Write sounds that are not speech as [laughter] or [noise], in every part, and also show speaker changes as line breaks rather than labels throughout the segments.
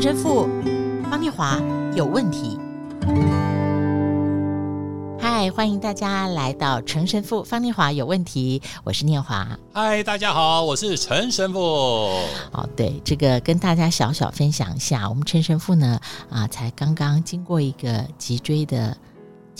陈神父方念华有问题。嗨，欢迎大家来到陈神父方念华有问题，我是念华。
嗨，大家好，我是陈神父。
哦，对，这个跟大家小小分享一下，我们陈神父呢，啊，才刚刚经过一个脊椎的。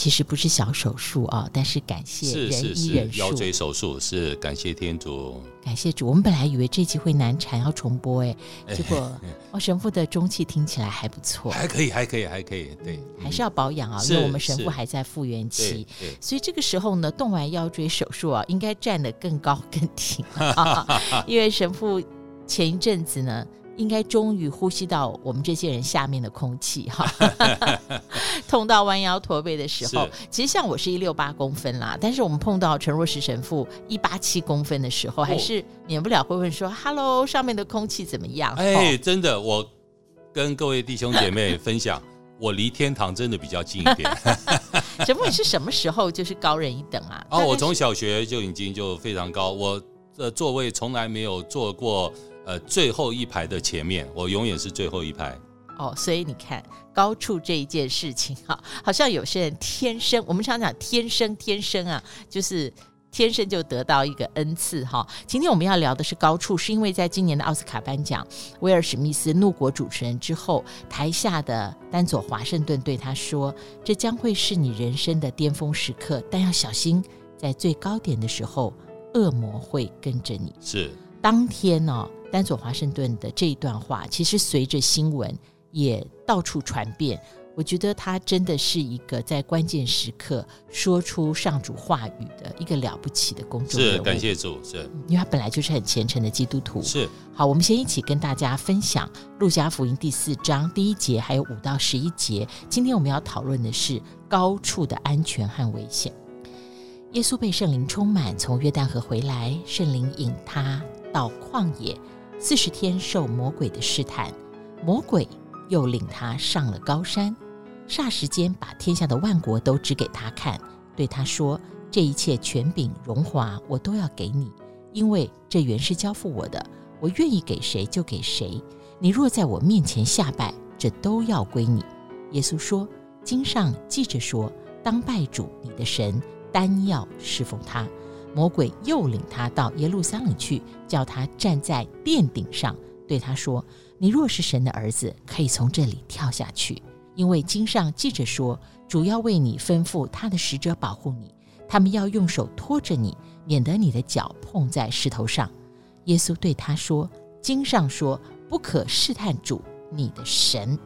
其实不是小手术啊，但是感谢人医人术。
腰椎手术是感谢天主，
感谢主。我们本来以为这集会难产要重播，哎，[laughs] 结果 [laughs] 哦，神父的中气听起来还不错，
还可以，还可以，还可以，对，
还是要保养啊，因为我们神父还在复原期，所以这个时候呢，动完腰椎手术啊，应该站得更高更挺啊，[laughs] 因为神父前一阵子呢。应该终于呼吸到我们这些人下面的空气哈，[laughs] 痛到弯腰驼背的时候，其实像我是一六八公分啦，但是我们碰到陈若石神父一八七公分的时候，还是免不了会问说：“Hello，上面的空气怎么样？”
哎，真的，我跟各位弟兄姐妹分享，[laughs] 我离天堂真的比较近一点。[laughs]
神父，你是什么时候就是高人一等啊？
哦，我从小学就已经就非常高，我的座位从来没有坐过。呃，最后一排的前面，我永远是最后一排。
哦，所以你看高处这一件事情哈，[laughs] 好像有些人天生，我们常讲天生天生啊，就是天生就得到一个恩赐哈。今天我们要聊的是高处，是因为在今年的奥斯卡颁奖，威尔史密斯怒国主持人之后，台下的丹佐华盛顿对他说：“这将会是你人生的巅峰时刻，但要小心，在最高点的时候，恶魔会跟着你。”
是
当天呢、哦。丹佐华盛顿的这一段话，其实随着新闻也到处传遍。我觉得他真的是一个在关键时刻说出上主话语的一个了不起的公众人物。
是，感谢主，是，
因为他本来就是很虔诚的基督徒。
是，
好，我们先一起跟大家分享《路加福音》第四章第一节，还有五到十一节。今天我们要讨论的是高处的安全和危险。耶稣被圣灵充满，从约旦河回来，圣灵引他到旷野。四十天受魔鬼的试探，魔鬼又领他上了高山，霎时间把天下的万国都指给他看，对他说：“这一切权柄荣华我都要给你，因为这原是交付我的，我愿意给谁就给谁。你若在我面前下拜，这都要归你。”耶稣说：“经上记着说，当拜主你的神，单要侍奉他。”魔鬼又领他到耶路撒冷去，叫他站在殿顶上，对他说：“你若是神的儿子，可以从这里跳下去，因为经上记着说，主要为你吩咐他的使者保护你，他们要用手托着你，免得你的脚碰在石头上。”耶稣对他说：“经上说，不可试探主你的神。”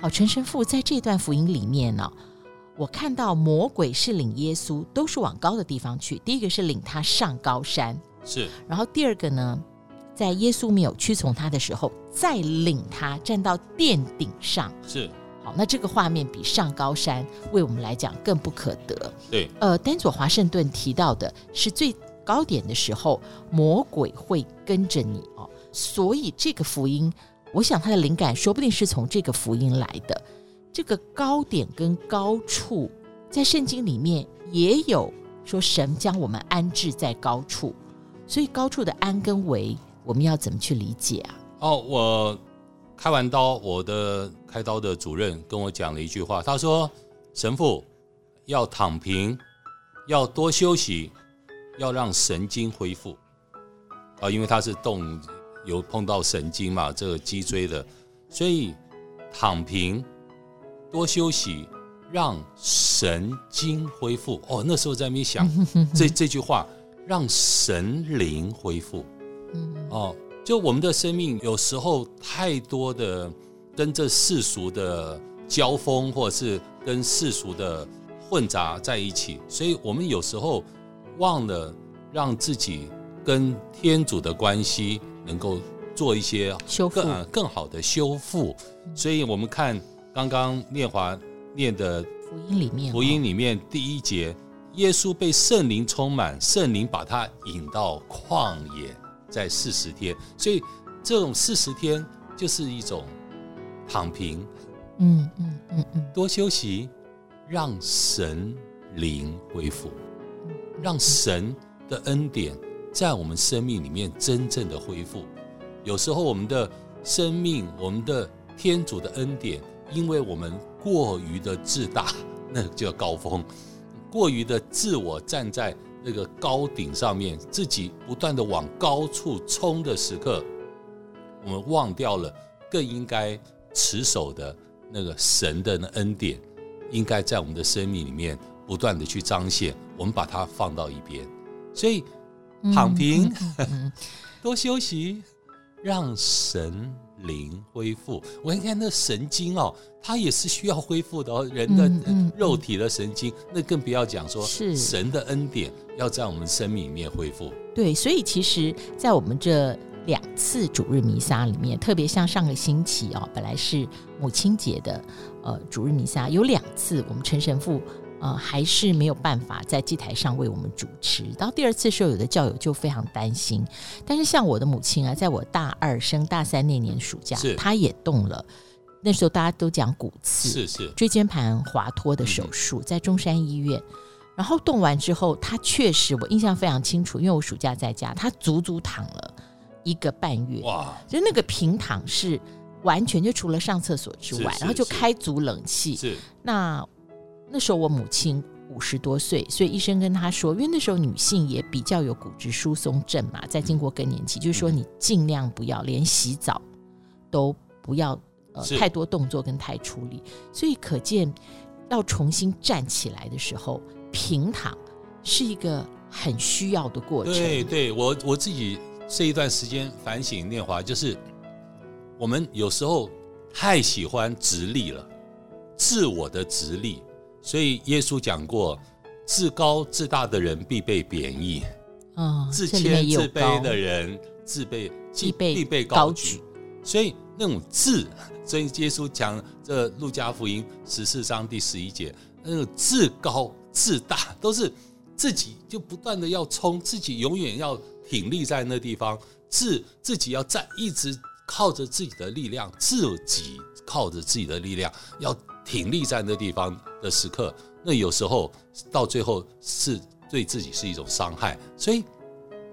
好，陈神父在这段福音里面呢、我看到魔鬼是领耶稣，都是往高的地方去。第一个是领他上高山，
是。然
后第二个呢，在耶稣没有屈从他的时候，再领他站到殿顶上，
是。
好，那这个画面比上高山为我们来讲更不可得。
对。
呃，丹佐华盛顿提到的是最高点的时候，魔鬼会跟着你哦。所以这个福音，我想他的灵感说不定是从这个福音来的。这个高点跟高处，在圣经里面也有说，神将我们安置在高处，所以高处的安跟危，我们要怎么去理解啊？
哦，我开完刀，我的开刀的主任跟我讲了一句话，他说：“神父要躺平，要多休息，要让神经恢复。”啊，因为他是动有碰到神经嘛，这个脊椎的，所以躺平。多休息，让神经恢复。哦，那时候在那边想 [laughs] 这这句话，让神灵恢复。哦，就我们的生命有时候太多的跟这世俗的交锋，或者是跟世俗的混杂在一起，所以我们有时候忘了让自己跟天主的关系能够做一些
修复，
更更好的修复。所以我们看。刚刚念华念的
福音里面，
福音里面第一节，耶稣被圣灵充满，圣灵把他引到旷野，在四十天，所以这种四十天就是一种躺平，
嗯嗯嗯嗯，
多休息，让神灵恢复，让神的恩典在我们生命里面真正的恢复。有时候我们的生命，我们的。天主的恩典，因为我们过于的自大，[laughs] 那个叫高峰，过于的自我站在那个高顶上面，自己不断的往高处冲的时刻，我们忘掉了更应该持守的那个神的恩典，应该在我们的生命里面不断的去彰显，我们把它放到一边，所以躺平，[laughs] 多休息，让神灵恢复。我看看那神经哦，它也是需要恢复的哦。人的肉体的神经，那更不要讲说是神的恩典要在我们生命里面恢复。
对，所以其实，在我们这两次主日弥撒里面，特别像上个星期哦，本来是母亲节的呃主日弥撒，有两次我们陈神父。呃，还是没有办法在祭台上为我们主持。到第二次的时候，有的教友就非常担心。但是像我的母亲啊，在我大二升大三那年暑假，她也动了。那时候大家都讲骨刺，
是是
椎间盘滑脱的手术，在中山医院。然后动完之后，她确实我印象非常清楚，因为我暑假在家，她足足躺了一个半月。哇！就那个平躺是完全就除了上厕所之外，然后就开足冷气。
是
那。那时候我母亲五十多岁，所以医生跟她说，因为那时候女性也比较有骨质疏松症嘛，在经过更年期，就是说你尽量不要连洗澡都不要呃太多动作跟太出力，所以可见要重新站起来的时候，平躺是一个很需要的过程。
对，对我我自己这一段时间反省念华，就是我们有时候太喜欢直立了，自我的直立。所以耶稣讲过，自高自大的人必被贬义，
哦，
自谦自卑的人自被
必被
必被高举。所以那种自，所以耶稣讲这路加福音十四章第十一节，那种自高自大都是自己就不断的要冲，自己永远要挺立在那地方，自自己要站，一直靠着自己的力量，自己靠着自己的力量要。挺立在那地方的时刻，那有时候到最后是对自己是一种伤害，所以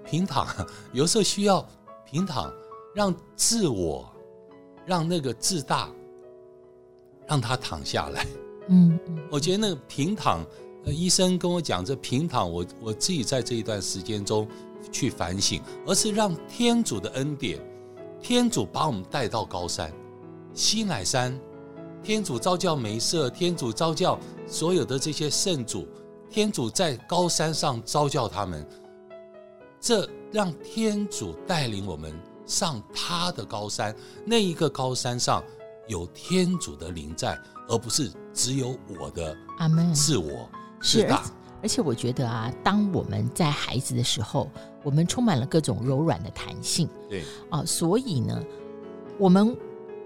平躺有时候需要平躺，让自我，让那个自大，让他躺下来。
嗯嗯，
我觉得那个平躺，呃，医生跟我讲这平躺，我我自己在这一段时间中去反省，而是让天主的恩典，天主把我们带到高山，西乃山。天主召教梅瑟，天主召教所有的这些圣主，天主在高山上召教他们，这让天主带领我们上他的高山。那一个高山上有天主的灵在，而不是只有我的阿门自我是大。
而且我觉得啊，当我们在孩子的时候，我们充满了各种柔软的弹性。
对
啊，所以呢，我们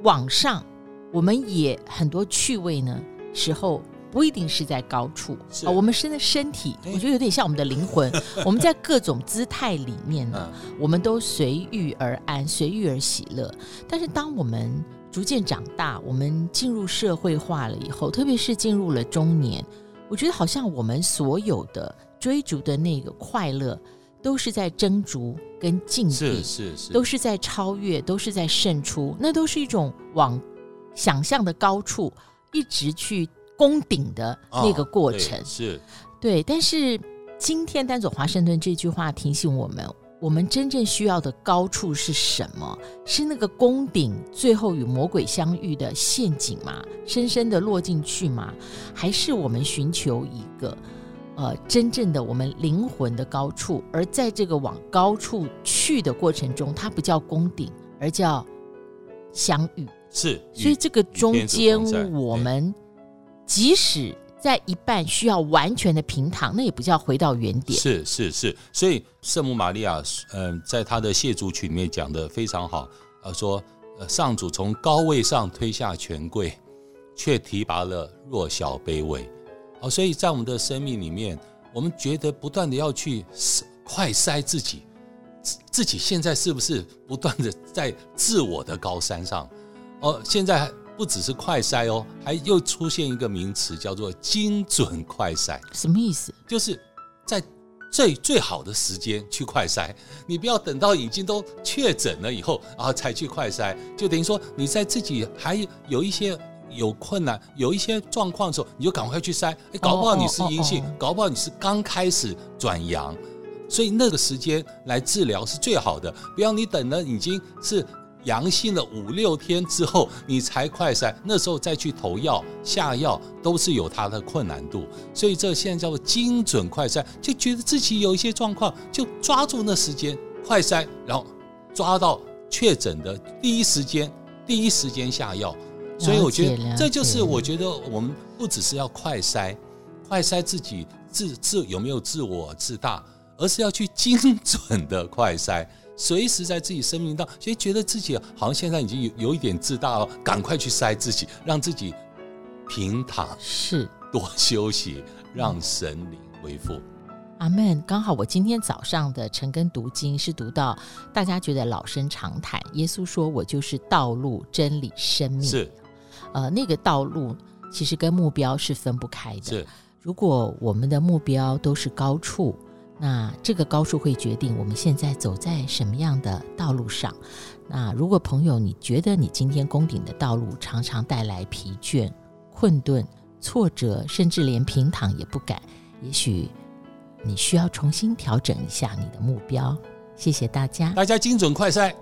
往上。我们也很多趣味呢，时候不一定是在高处啊。我们身的身体，我觉得有点像我们的灵魂。[laughs] 我们在各种姿态里面呢，我们都随遇而安，随遇而喜乐。但是当我们逐渐长大，我们进入社会化了以后，特别是进入了中年，我觉得好像我们所有的追逐的那个快乐，都是在争逐跟竞争，
是是是，
都是在超越，都是在胜出，那都是一种往。想象的高处，一直去攻顶的那个过程，
哦、对是
对。但是今天丹佐华盛顿这句话提醒我们：我们真正需要的高处是什么？是那个攻顶，最后与魔鬼相遇的陷阱吗？深深的落进去吗？还是我们寻求一个呃真正的我们灵魂的高处？而在这个往高处去的过程中，它不叫攻顶，而叫相遇。
是，
所以这个中间，我们即使在一半需要完全的平躺，那也不叫回到原点。
是是是，所以圣母玛利亚，嗯、呃，在她的谢主曲里面讲的非常好，呃，说，呃，上主从高位上推下权贵，却提拔了弱小卑微。哦，所以在我们的生命里面，我们觉得不断的要去快塞自己，自己现在是不是不断的在自我的高山上？哦，现在不只是快筛哦，还又出现一个名词叫做精准快筛。
什么意思？
就是在最最好的时间去快筛，你不要等到已经都确诊了以后啊才去快筛，就等于说你在自己还有一些有困难、有一些状况的时候，你就赶快去筛。哎，搞不好你是阴性，搞不好你是刚开始转阳，所以那个时间来治疗是最好的。不要你等了已经是。阳性了五六天之后，你才快筛，那时候再去投药下药都是有它的困难度，所以这现在叫做精准快筛，就觉得自己有一些状况，就抓住那时间快筛，然后抓到确诊的第一时间，第一时间下药。所以我觉得这就是我觉得我们不只是要快筛，快筛自己自自有没有自我自大，而是要去精准的快筛。随时在自己生命当中，所以觉得自己好像现在已经有有一点自大了，赶快去塞自己，让自己平躺，
是
多休息，让神灵恢复。
阿门。刚好我今天早上的晨更读经是读到大家觉得老生常谈，耶稣说我就是道路、真理、生命。
是，
呃，那个道路其实跟目标是分不开的。
是，
如果我们的目标都是高处。那这个高数会决定我们现在走在什么样的道路上。那如果朋友你觉得你今天攻顶的道路常常带来疲倦、困顿、挫折，甚至连平躺也不敢，也许你需要重新调整一下你的目标。谢谢大家，
大家精准快赛。